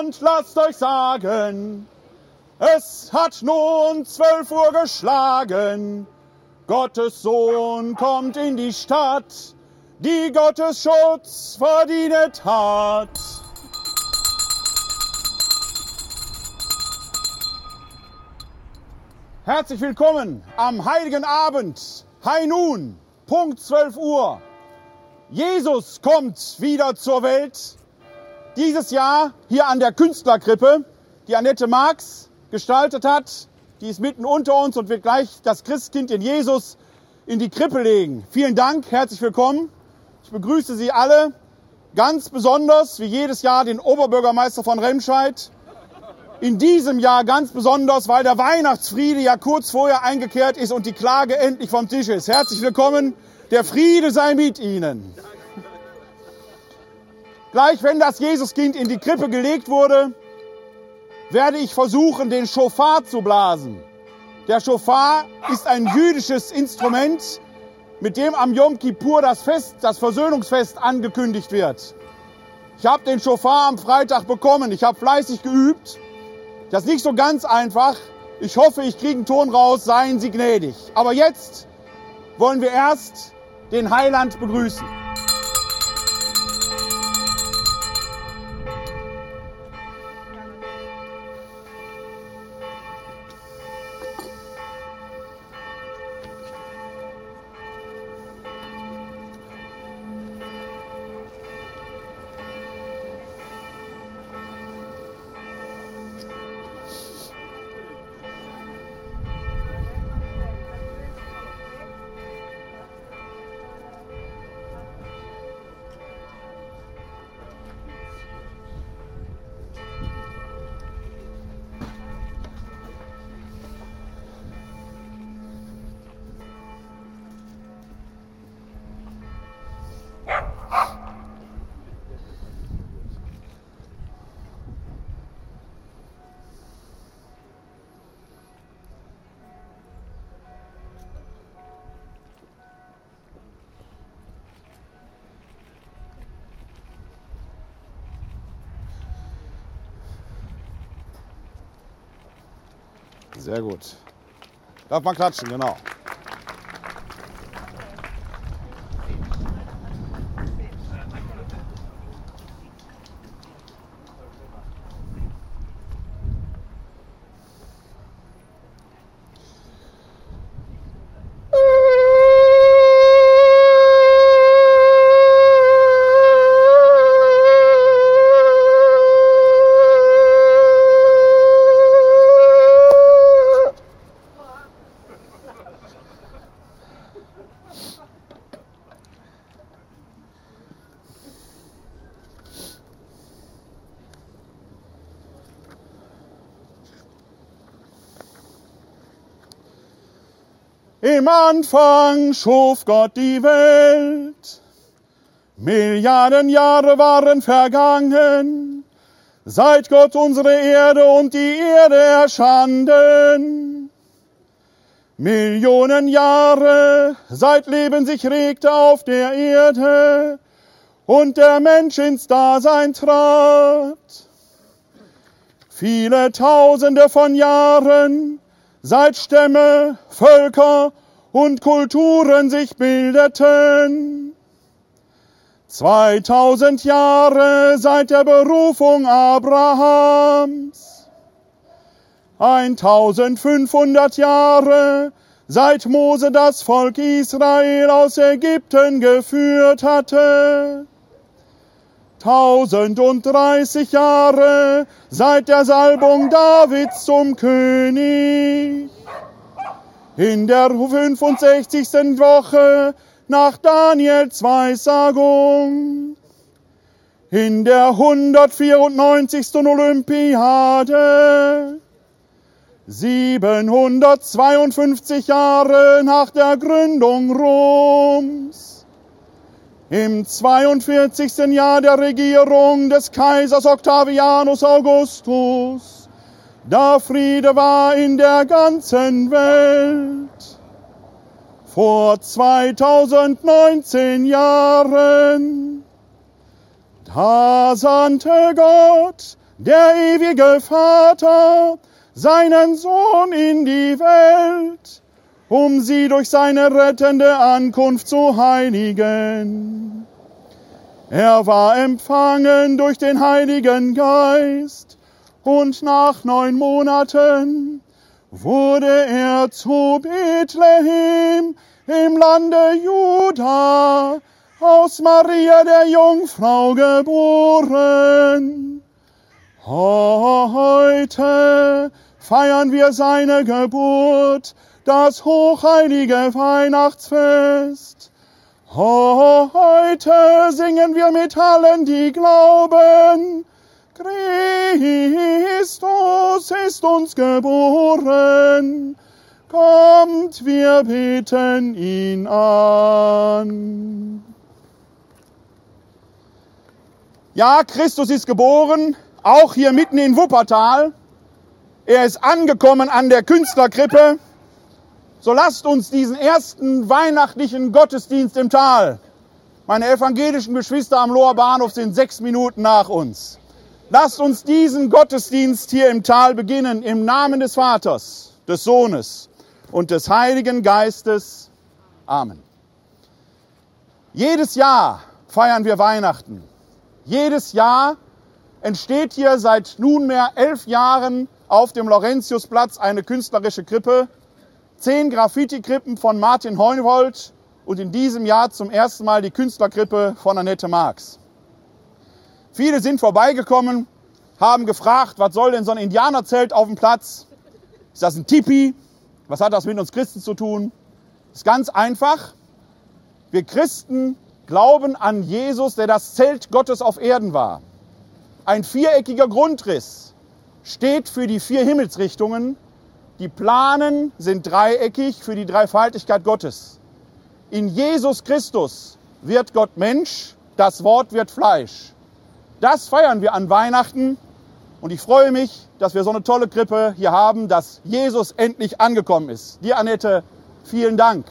und lasst euch sagen, es hat nun zwölf Uhr geschlagen. Gottes Sohn kommt in die Stadt, die Gottes Schutz verdient hat. Herzlich willkommen am heiligen Abend, High Noon, Punkt 12 Uhr. Jesus kommt wieder zur Welt. Dieses Jahr hier an der Künstlerkrippe, die Annette Marx gestaltet hat. Die ist mitten unter uns und wird gleich das Christkind in Jesus in die Krippe legen. Vielen Dank, herzlich willkommen. Ich begrüße Sie alle ganz besonders, wie jedes Jahr, den Oberbürgermeister von Remscheid, in diesem Jahr ganz besonders, weil der Weihnachtsfriede ja kurz vorher eingekehrt ist und die Klage endlich vom Tisch ist. Herzlich willkommen. Der Friede sei mit Ihnen. Gleich wenn das Jesuskind in die Krippe gelegt wurde, werde ich versuchen, den Schofar zu blasen. Der Schofar ist ein jüdisches Instrument, mit dem am Yom Kippur das Fest, das Versöhnungsfest angekündigt wird. Ich habe den Schofar am Freitag bekommen. Ich habe fleißig geübt das ist nicht so ganz einfach. Ich hoffe, ich kriege einen Ton raus. Seien Sie gnädig. Aber jetzt wollen wir erst den Heiland begrüßen. Sehr gut. Darf man klatschen, genau. Anfang schuf Gott die Welt. Milliarden Jahre waren vergangen, seit Gott unsere Erde und die Erde erschanden. Millionen Jahre, seit Leben sich regte auf der Erde und der Mensch ins Dasein trat. Viele Tausende von Jahren, seit Stämme, Völker und Kulturen sich bildeten. 2000 Jahre seit der Berufung Abrahams. 1500 Jahre seit Mose das Volk Israel aus Ägypten geführt hatte. 1030 Jahre seit der Salbung Davids zum König in der 65. Woche nach Daniels Weissagung, in der 194. Olympiade, 752 Jahre nach der Gründung Roms, im 42. Jahr der Regierung des Kaisers Octavianus Augustus, da Friede war in der ganzen Welt. Vor 2019 Jahren, Da sandte Gott, der ewige Vater, seinen Sohn in die Welt, um sie durch seine rettende Ankunft zu heiligen. Er war empfangen durch den Heiligen Geist und nach neun Monaten wurde er zu Bethlehem im Lande Juda aus Maria der Jungfrau geboren. Heute feiern wir seine Geburt, das hochheilige Weihnachtsfest. Heute singen wir mit allen, die glauben, Christus ist uns geboren. Kommt, wir beten ihn an. Ja, Christus ist geboren, auch hier mitten in Wuppertal. Er ist angekommen an der Künstlerkrippe. So lasst uns diesen ersten weihnachtlichen Gottesdienst im Tal. Meine evangelischen Geschwister am Loher Bahnhof sind sechs Minuten nach uns. Lasst uns diesen Gottesdienst hier im Tal beginnen im Namen des Vaters, des Sohnes und des Heiligen Geistes. Amen. Jedes Jahr feiern wir Weihnachten. Jedes Jahr entsteht hier seit nunmehr elf Jahren auf dem Laurentiusplatz eine künstlerische Krippe. Zehn Graffiti-Krippen von Martin Heunwold und in diesem Jahr zum ersten Mal die Künstlerkrippe von Annette Marx. Viele sind vorbeigekommen, haben gefragt, was soll denn so ein Indianerzelt auf dem Platz? Ist das ein Tipi? Was hat das mit uns Christen zu tun? Ist ganz einfach. Wir Christen glauben an Jesus, der das Zelt Gottes auf Erden war. Ein viereckiger Grundriss steht für die vier Himmelsrichtungen. Die Planen sind dreieckig für die Dreifaltigkeit Gottes. In Jesus Christus wird Gott Mensch, das Wort wird Fleisch. Das feiern wir an Weihnachten und ich freue mich, dass wir so eine tolle Krippe hier haben, dass Jesus endlich angekommen ist. Dir, Annette, vielen Dank.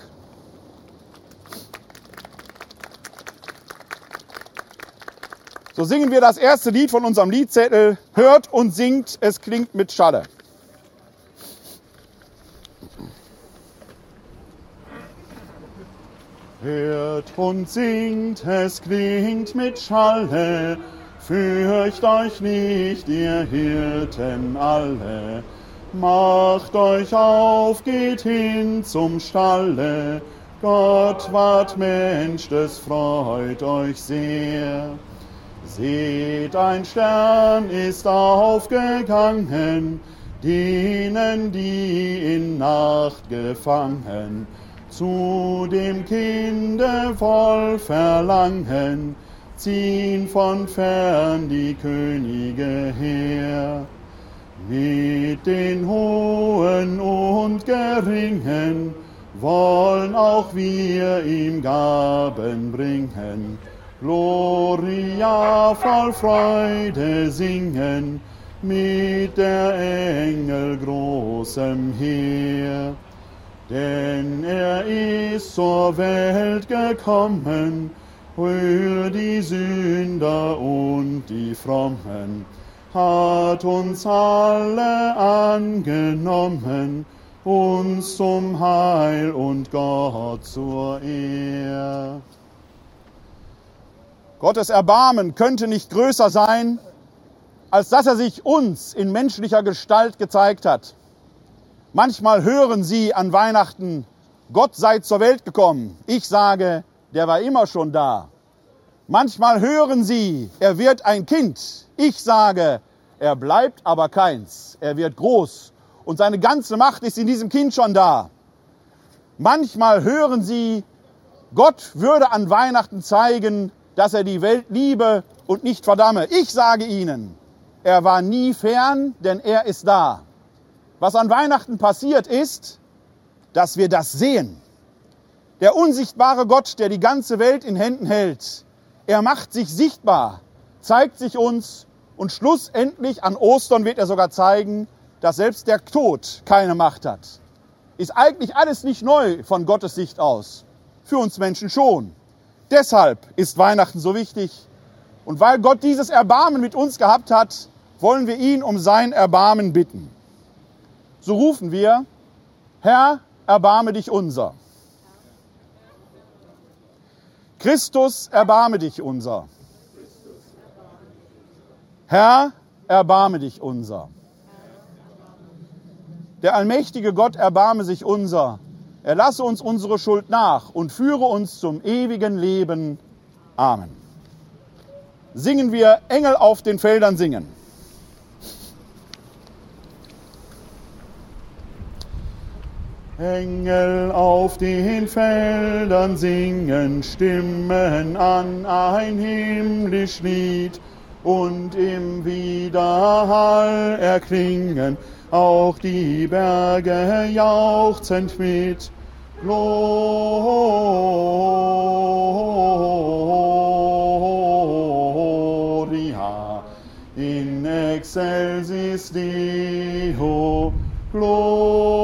So singen wir das erste Lied von unserem Liedzettel. Hört und singt, es klingt mit Schalle. Hört und singt, es klingt mit Schalle. Fürcht euch nicht, ihr Hirten alle. Macht euch auf, geht hin zum Stalle. Gott ward Mensch, das freut euch sehr. Seht, ein Stern ist aufgegangen, denen, die in Nacht gefangen, zu dem Kinde voll Verlangen, ziehen von fern die Könige her. Mit den Hohen und Geringen wollen auch wir ihm Gaben bringen Gloria voll Freude singen mit der Engel großem Heer. Denn er ist zur Welt gekommen, für die Sünder und die Frommen, hat uns alle angenommen, uns zum Heil und Gott zur Ehre. Gottes Erbarmen könnte nicht größer sein, als dass er sich uns in menschlicher Gestalt gezeigt hat. Manchmal hören Sie an Weihnachten, Gott sei zur Welt gekommen. Ich sage, der war immer schon da. Manchmal hören Sie, er wird ein Kind. Ich sage, er bleibt aber keins. Er wird groß und seine ganze Macht ist in diesem Kind schon da. Manchmal hören Sie, Gott würde an Weihnachten zeigen, dass er die Welt liebe und nicht verdamme. Ich sage Ihnen, er war nie fern, denn er ist da. Was an Weihnachten passiert ist, dass wir das sehen. Der unsichtbare Gott, der die ganze Welt in Händen hält, er macht sich sichtbar, zeigt sich uns und schlussendlich an Ostern wird er sogar zeigen, dass selbst der Tod keine Macht hat. Ist eigentlich alles nicht neu von Gottes Sicht aus. Für uns Menschen schon. Deshalb ist Weihnachten so wichtig Und weil Gott dieses Erbarmen mit uns gehabt hat, wollen wir ihn um sein Erbarmen bitten. So rufen wir, Herr, erbarme dich unser. Christus, erbarme dich unser. Herr, erbarme dich unser. Der allmächtige Gott erbarme sich unser. Er lasse uns unsere Schuld nach und führe uns zum ewigen Leben. Amen. Singen wir Engel auf den Feldern singen. Engel auf den Feldern singen, stimmen an ein himmlisch Lied und im Widerhall erklingen auch die Berge jauchzend mit. Gloria in excelsis Deo. Gloria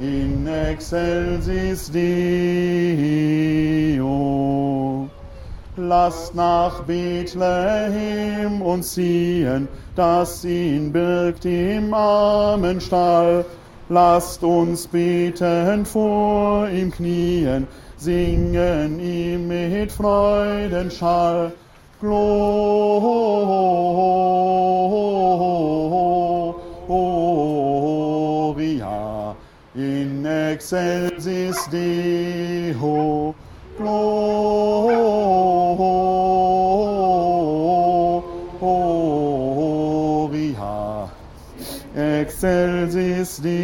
in excelsis Deo. Lasst nach Bethlehem uns ziehen, das ihn birgt im armen Stall. Lasst uns beten vor ihm knien, singen ihm mit Freudenschall. Gloria excelsis Deo. Gloria excelsis Deo.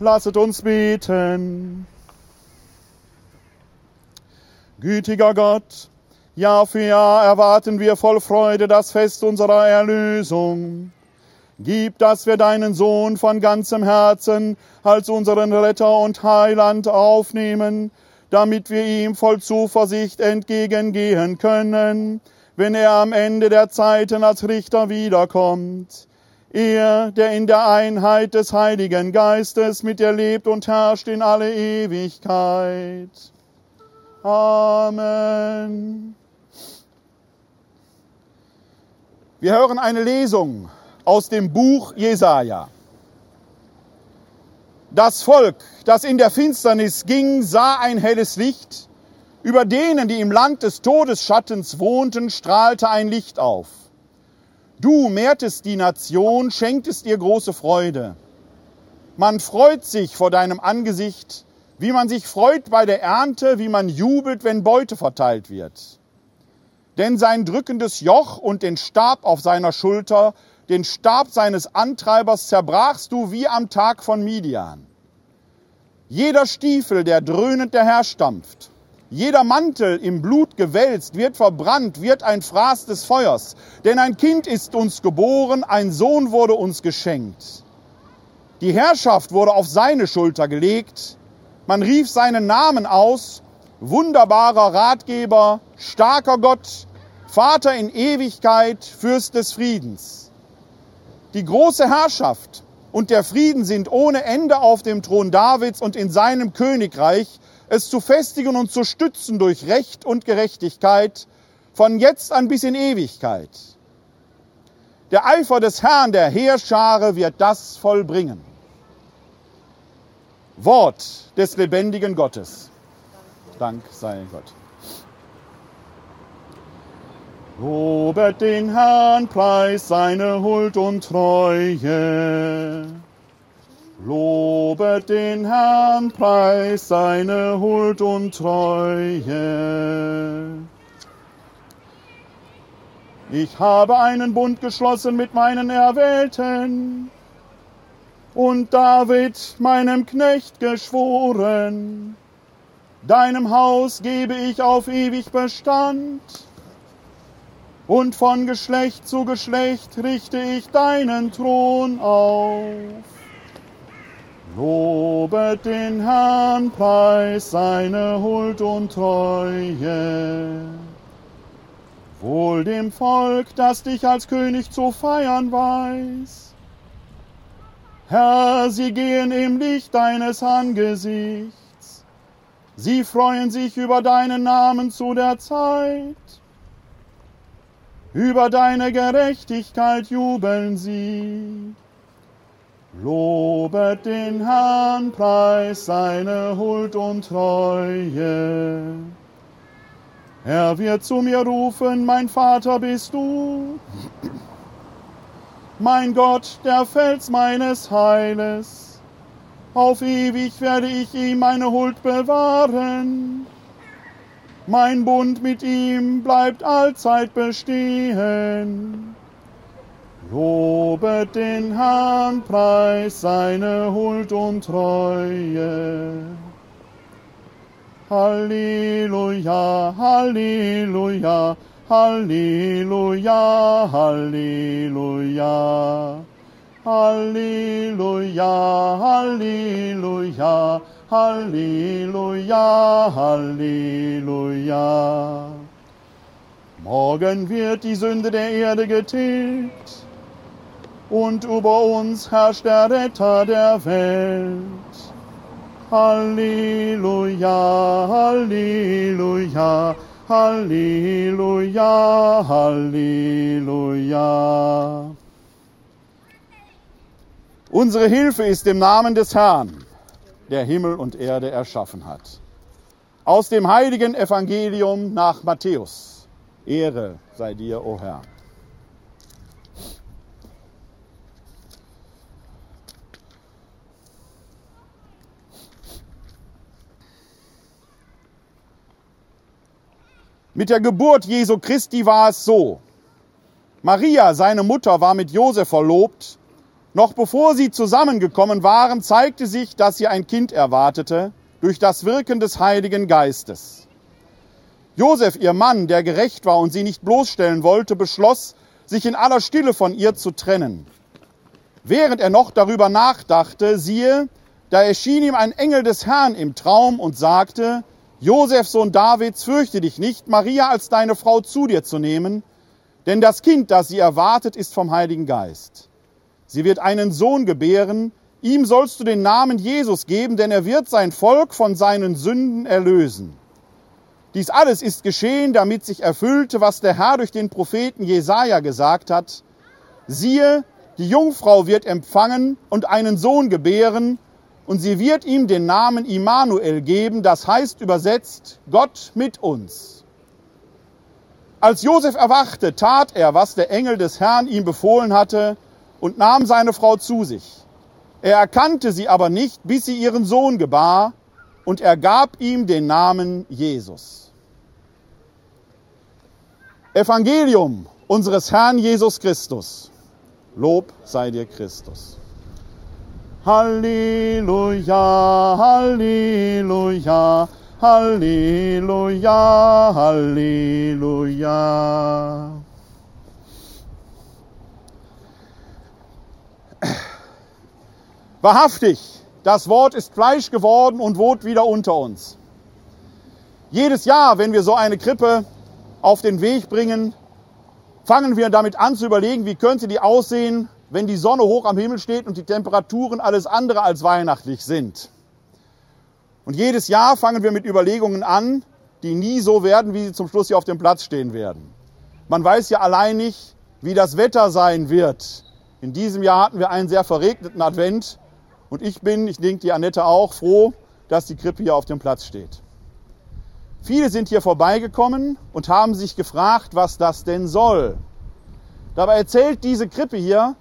Lasset uns beten. Gütiger Gott, Jahr für Jahr erwarten wir voll Freude das Fest unserer Erlösung. Gib, dass wir deinen Sohn von ganzem Herzen als unseren Retter und Heiland aufnehmen, damit wir ihm voll Zuversicht entgegengehen können, wenn er am Ende der Zeiten als Richter wiederkommt. Er, der in der Einheit des Heiligen Geistes mit dir lebt und herrscht in alle Ewigkeit. Amen. Wir hören eine Lesung aus dem Buch Jesaja. Das Volk, das in der Finsternis ging, sah ein helles Licht. Über denen, die im Land des Todesschattens wohnten, strahlte ein Licht auf. Du mehrtest die Nation, schenktest ihr große Freude. Man freut sich vor deinem Angesicht, wie man sich freut bei der Ernte, wie man jubelt, wenn Beute verteilt wird. Denn sein drückendes Joch und den Stab auf seiner Schulter, den Stab seines Antreibers zerbrachst du wie am Tag von Midian. Jeder Stiefel, der dröhnend daherstampft, jeder Mantel im Blut gewälzt, wird verbrannt, wird ein Fraß des Feuers. Denn ein Kind ist uns geboren, ein Sohn wurde uns geschenkt. Die Herrschaft wurde auf seine Schulter gelegt. Man rief seinen Namen aus, wunderbarer Ratgeber, starker Gott, Vater in Ewigkeit, Fürst des Friedens. Die große Herrschaft und der Frieden sind ohne Ende auf dem Thron Davids und in seinem Königreich, es zu festigen und zu stützen durch Recht und Gerechtigkeit, von jetzt an bis in Ewigkeit. Der Eifer des Herrn der Heerschare wird das vollbringen. Wort des lebendigen Gottes. Dank sei Gott. Lobet den Herrn, preis seine Huld und Treue. Lobet den Herrn, preis seine Huld und Treue. Ich habe einen Bund geschlossen mit meinen Erwählten und David, meinem Knecht, geschworen. Deinem Haus gebe ich auf ewig Bestand und von Geschlecht zu Geschlecht richte ich deinen Thron auf. Lobet den Herrn, preis seine Huld und Treue. Wohl dem Volk, das dich als König zu feiern weiß. Herr, sie gehen im Licht deines Angesichts. Sie freuen sich über deinen Namen zu der Zeit. Über deine Gerechtigkeit jubeln sie. Lobet den Herrn, preis seine Huld und Treue. Er wird zu mir rufen, mein Vater bist du. Mein Gott, der Fels meines Heiles. Auf ewig werde ich ihm meine Huld bewahren. Mein Bund mit ihm bleibt allzeit bestehen. Lobet den Herrn, preis seine Huld und Treue. Halleluja, Halleluja, Halleluja, Halleluja. Halleluja, Halleluja, Halleluja, Halleluja. Morgen wird die Sünde der Erde getilgt und über uns herrscht der Retter der Welt. Halleluja, Halleluja, Halleluja, Halleluja. Unsere Hilfe ist im Namen des Herrn, der Himmel und Erde erschaffen hat. Aus dem heiligen Evangelium nach Matthäus. Ehre sei dir, o Herr. Mit der Geburt Jesu Christi war es so. Maria, seine Mutter, war mit Josef verlobt. Noch bevor sie zusammengekommen waren, zeigte sich, dass sie ein Kind erwartete durch das Wirken des Heiligen Geistes. Josef, ihr Mann, der gerecht war und sie nicht bloßstellen wollte, beschloss, sich in aller Stille von ihr zu trennen. Während er noch darüber nachdachte, siehe, da erschien ihm ein Engel des Herrn im Traum und sagte, Josef, Sohn Davids, fürchte dich nicht, Maria als deine Frau zu dir zu nehmen, denn das Kind, das sie erwartet, ist vom Heiligen Geist. Sie wird einen Sohn gebären, ihm sollst du den Namen Jesus geben, denn er wird sein Volk von seinen Sünden erlösen. Dies alles ist geschehen, damit sich erfüllte, was der Herr durch den Propheten Jesaja gesagt hat. Siehe, die Jungfrau wird empfangen und einen Sohn gebären, und sie wird ihm den Namen Immanuel geben, das heißt übersetzt Gott mit uns. Als Josef erwachte, tat er, was der Engel des Herrn ihm befohlen hatte, und nahm seine Frau zu sich. Er erkannte sie aber nicht, bis sie ihren Sohn gebar, und er gab ihm den Namen Jesus. Evangelium unseres Herrn Jesus Christus. Lob sei dir Christus. Halleluja, Halleluja, Halleluja, Halleluja. Wahrhaftig, das Wort ist Fleisch geworden und wohnt wieder unter uns. Jedes Jahr, wenn wir so eine Krippe auf den Weg bringen, fangen wir damit an zu überlegen, wie könnte die aussehen, wenn die Sonne hoch am Himmel steht und die Temperaturen alles andere als weihnachtlich sind. Und jedes Jahr fangen wir mit Überlegungen an, die nie so werden, wie sie zum Schluss hier auf dem Platz stehen werden. Man weiß ja allein nicht, wie das Wetter sein wird. In diesem Jahr hatten wir einen sehr verregneten Advent und ich bin, ich denke die Annette auch, froh, dass die Krippe hier auf dem Platz steht. Viele sind hier vorbeigekommen und haben sich gefragt, was das denn soll. Dabei erzählt diese Krippe hier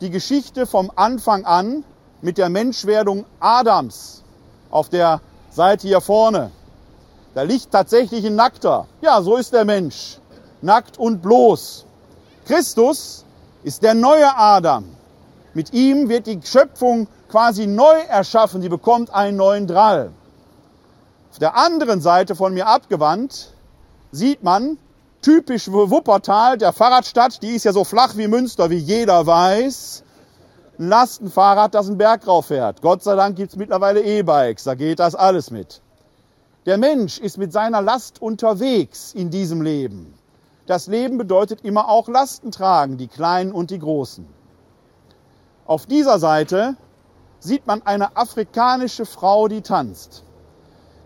die Geschichte vom Anfang an mit der Menschwerdung Adams auf der Seite hier vorne. Da liegt tatsächlich ein Nackter. Ja, so ist der Mensch. Nackt und bloß. Christus ist der neue Adam. Mit ihm wird die Schöpfung quasi neu erschaffen. Sie bekommt einen neuen Drall. Auf der anderen Seite von mir abgewandt sieht man typisch Wuppertal, der Fahrradstadt, die ist ja so flach wie Münster, wie jeder weiß. Ein Lastenfahrrad, das einen Berg rauf fährt. Gott sei Dank gibt es mittlerweile E-Bikes, da geht das alles mit. Der Mensch ist mit seiner Last unterwegs in diesem Leben. Das Leben bedeutet immer auch Lasten tragen, die kleinen und die großen. Auf dieser Seite sieht man eine afrikanische Frau, die tanzt.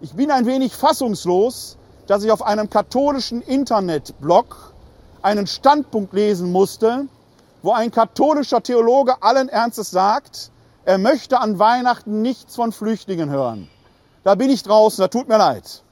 Ich bin ein wenig fassungslos, dass ich auf einem katholischen Internetblog einen Standpunkt lesen musste, wo ein katholischer Theologe allen Ernstes sagt, er möchte an Weihnachten nichts von Flüchtlingen hören. Da bin ich draußen, da tut mir leid.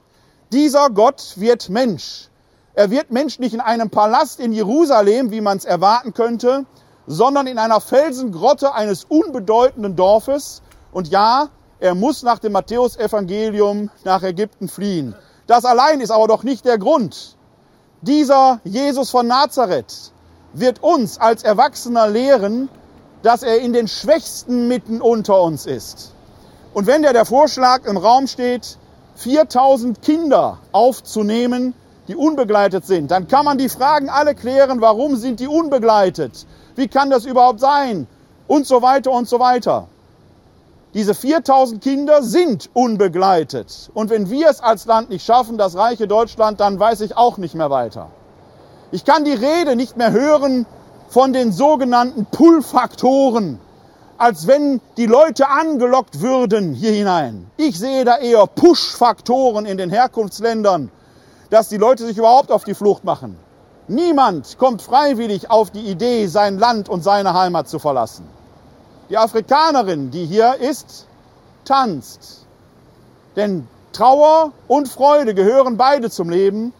Dieser Gott wird Mensch. Er wird Mensch nicht in einem Palast in Jerusalem, wie man es erwarten könnte, sondern in einer Felsengrotte eines unbedeutenden Dorfes. Und ja, er muss nach dem Matthäusevangelium nach Ägypten fliehen. Das allein ist aber doch nicht der Grund. Dieser Jesus von Nazareth wird uns als Erwachsener lehren, dass er in den Schwächsten mitten unter uns ist. Und wenn der, der Vorschlag im Raum steht, 4000 Kinder aufzunehmen, die unbegleitet sind, dann kann man die Fragen alle klären, warum sind die unbegleitet? Wie kann das überhaupt sein? Und so weiter und so weiter. Diese 4000 Kinder sind unbegleitet. Und wenn wir es als Land nicht schaffen, das reiche Deutschland, dann weiß ich auch nicht mehr weiter. Ich kann die Rede nicht mehr hören von den sogenannten Pull-Faktoren, als wenn die Leute angelockt würden hier hinein. Ich sehe da eher Push-Faktoren in den Herkunftsländern, dass die Leute sich überhaupt auf die Flucht machen. Niemand kommt freiwillig auf die Idee, sein Land und seine Heimat zu verlassen. Die Afrikanerin, die hier ist, tanzt. Denn Trauer und Freude gehören beide zum Leben.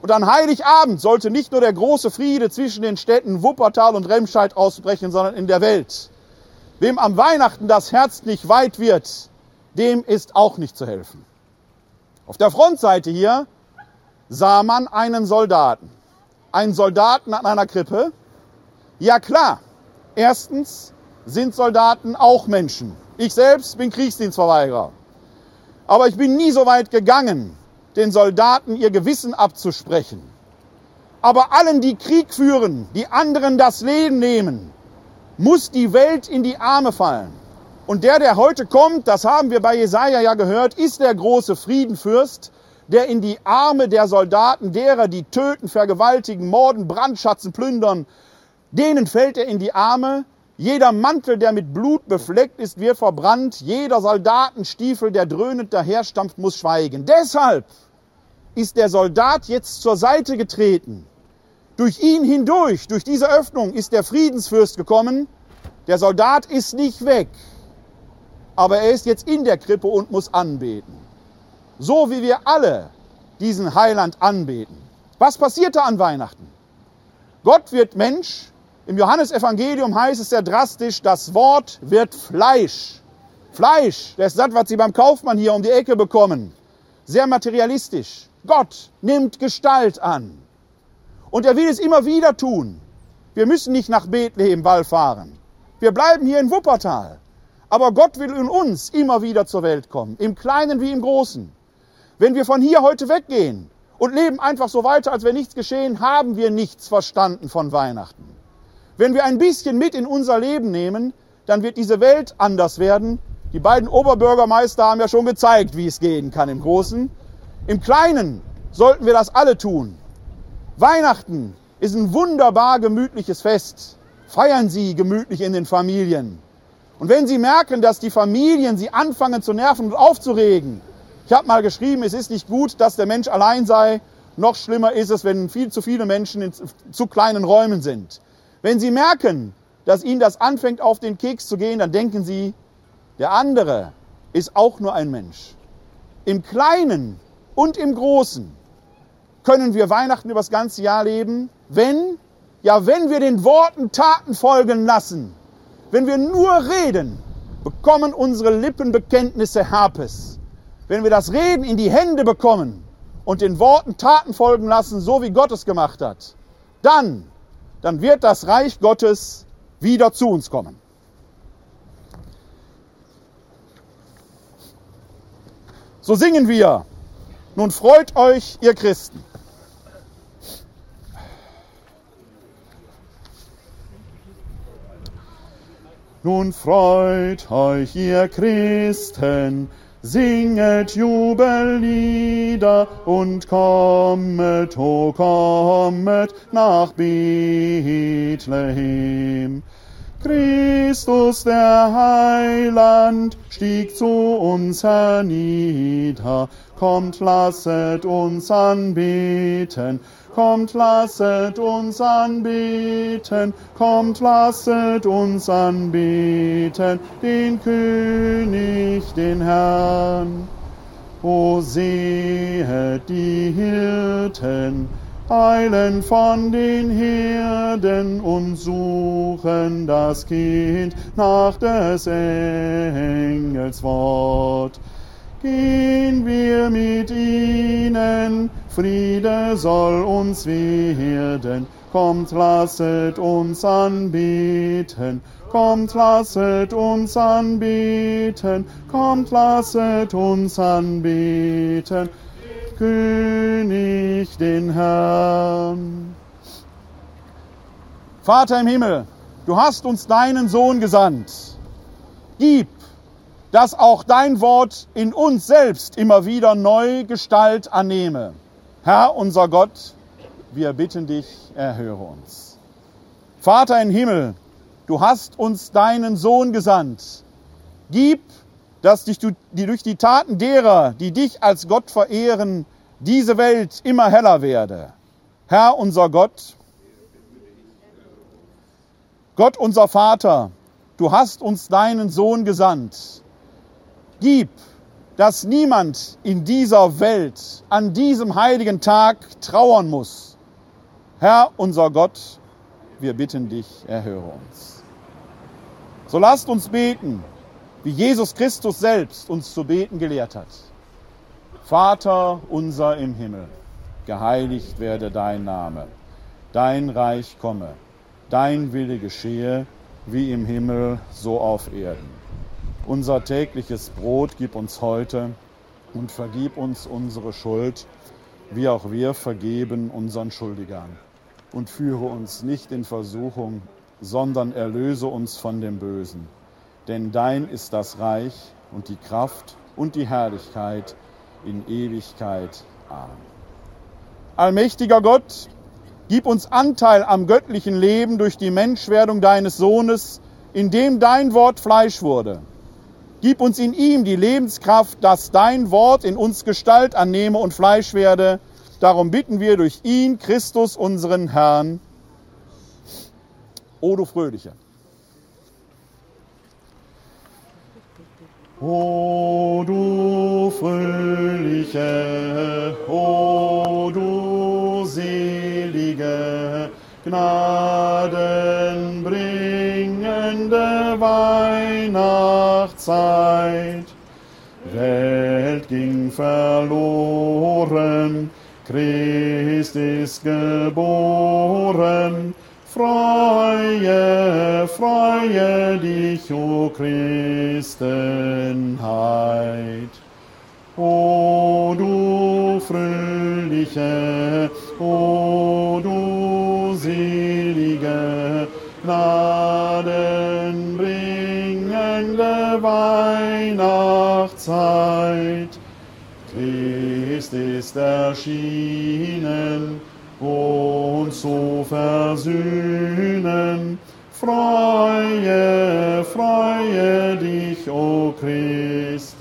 Und an Heiligabend sollte nicht nur der große Friede zwischen den Städten Wuppertal und Remscheid ausbrechen, sondern in der Welt. Wem am Weihnachten das Herz nicht weit wird, dem ist auch nicht zu helfen. Auf der Frontseite hier sah man einen Soldaten. Einen Soldaten an einer Krippe. Ja klar, erstens sind Soldaten auch Menschen. Ich selbst bin Kriegsdienstverweigerer. Aber ich bin nie so weit gegangen, den Soldaten ihr Gewissen abzusprechen. Aber allen, die Krieg führen, die anderen das Leben nehmen, muss die Welt in die Arme fallen. Und der, der heute kommt, das haben wir bei Jesaja ja gehört, ist der große Friedenfürst, der in die Arme der Soldaten, derer, die töten, vergewaltigen, morden, brandschatzen, plündern, denen fällt er in die Arme, jeder Mantel, der mit Blut befleckt ist, wird verbrannt. Jeder Soldatenstiefel, der dröhnend daherstampft, muss schweigen. Deshalb ist der Soldat jetzt zur Seite getreten. Durch ihn hindurch, durch diese Öffnung ist der Friedensfürst gekommen. Der Soldat ist nicht weg, aber er ist jetzt in der Krippe und muss anbeten. So wie wir alle diesen Heiland anbeten. Was passierte an Weihnachten? Gott wird Mensch im Johannesevangelium heißt es sehr drastisch, das Wort wird Fleisch. Fleisch, das ist das, was Sie beim Kaufmann hier um die Ecke bekommen. Sehr materialistisch. Gott nimmt Gestalt an. Und er will es immer wieder tun. Wir müssen nicht nach Bethlehem fahren. Wir bleiben hier in Wuppertal. Aber Gott will in uns immer wieder zur Welt kommen, im Kleinen wie im Großen. Wenn wir von hier heute weggehen und leben einfach so weiter, als wäre nichts geschehen, haben wir nichts verstanden von Weihnachten. Wenn wir ein bisschen mit in unser Leben nehmen, dann wird diese Welt anders werden. Die beiden Oberbürgermeister haben ja schon gezeigt, wie es gehen kann im Großen. Im Kleinen sollten wir das alle tun. Weihnachten ist ein wunderbar gemütliches Fest. Feiern Sie gemütlich in den Familien. Und wenn Sie merken, dass die Familien Sie anfangen zu nerven und aufzuregen, ich habe mal geschrieben, es ist nicht gut, dass der Mensch allein sei. Noch schlimmer ist es, wenn viel zu viele Menschen in zu kleinen Räumen sind. Wenn Sie merken, dass Ihnen das anfängt auf den Keks zu gehen, dann denken Sie, der andere ist auch nur ein Mensch. Im Kleinen und im Großen können wir Weihnachten über das ganze Jahr leben, wenn, ja, wenn wir den Worten Taten folgen lassen. Wenn wir nur reden, bekommen unsere Lippenbekenntnisse Herpes. Wenn wir das Reden in die Hände bekommen und den Worten Taten folgen lassen, so wie Gott es gemacht hat, dann dann wird das Reich Gottes wieder zu uns kommen. So singen wir. Nun freut euch, ihr Christen. Nun freut euch, ihr Christen, Singet Jubellieder und kommet, o kommet nach Bethlehem. Christus der Heiland stieg zu uns hernieder. Kommt, lasset uns anbeten. Kommt, lasset uns anbeten. Kommt, lasset uns anbeten. Den König, den Herrn. O sehet die Hirten, eilen von den Herden und suchen das Kind nach des Engels Wort. Gehen wir mit ihnen, Friede soll uns werden. Kommt, lasset uns anbeten. Kommt, lasset uns anbeten. Kommt, lasset uns anbeten. König den Herrn. Vater im Himmel, du hast uns deinen Sohn gesandt. Gib, dass auch dein Wort in uns selbst immer wieder neu Gestalt annehme. Herr unser Gott, wir bitten dich, erhöre uns. Vater im Himmel, du hast uns deinen Sohn gesandt. Gib, dass dich du, die durch die Taten derer, die dich als Gott verehren, diese Welt immer heller werde. Herr unser Gott, Gott unser Vater, du hast uns deinen Sohn gesandt. Gib, dass niemand in dieser Welt an diesem heiligen Tag trauern muss. Herr unser Gott, wir bitten dich, erhöre uns. So lasst uns beten, wie Jesus Christus selbst uns zu beten gelehrt hat. Vater unser im Himmel, geheiligt werde dein Name, dein Reich komme, dein Wille geschehe, wie im Himmel, so auf Erden. Unser tägliches Brot gib uns heute und vergib uns unsere Schuld, wie auch wir vergeben unseren Schuldigern. Und führe uns nicht in Versuchung, sondern erlöse uns von dem Bösen. Denn dein ist das Reich und die Kraft und die Herrlichkeit in Ewigkeit. Amen. Allmächtiger Gott, gib uns Anteil am göttlichen Leben durch die Menschwerdung deines Sohnes, in dem dein Wort Fleisch wurde. Gib uns in ihm die Lebenskraft, dass dein Wort in uns Gestalt annehme und Fleisch werde. Darum bitten wir durch ihn, Christus, unseren Herrn. O du Fröhliche. O du fröhliche, o du selige, gnadenbringende Weihnachtszeit. Welt ging verloren, Christ ist geboren, Freue, freue dich, o Christenheit. O du fröhliche, o du selige, gnadenbringende Weihnachtszeit. Christ ist erschienen, uns zu versöhnen. Freue, freue dich, o Christenheit.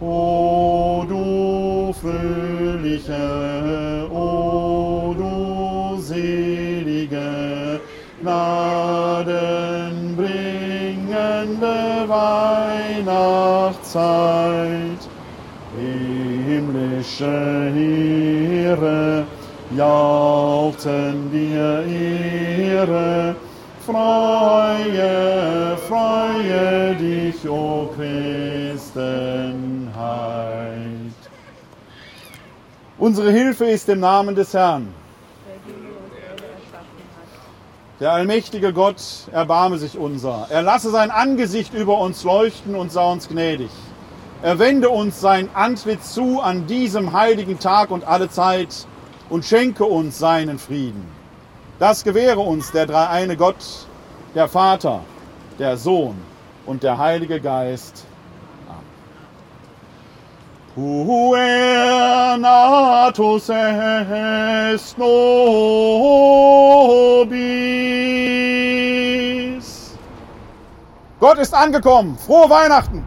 O du fröhliche, Weihnachtszeit himmlische Heere jauchzen dir Ehre. Freue, freue dich, o Christenheit. Unsere Hilfe ist im Namen des Herrn. Der allmächtige Gott erbarme sich unser. Er lasse sein Angesicht über uns leuchten und sei uns gnädig. Er wende uns sein Antlitz zu an diesem heiligen Tag und alle Zeit und schenke uns seinen Frieden. Das gewähre uns der dreieine Gott, der Vater, der Sohn und der Heilige Geist. Amen. Puernatus est nobis. Gott ist angekommen. Frohe Weihnachten.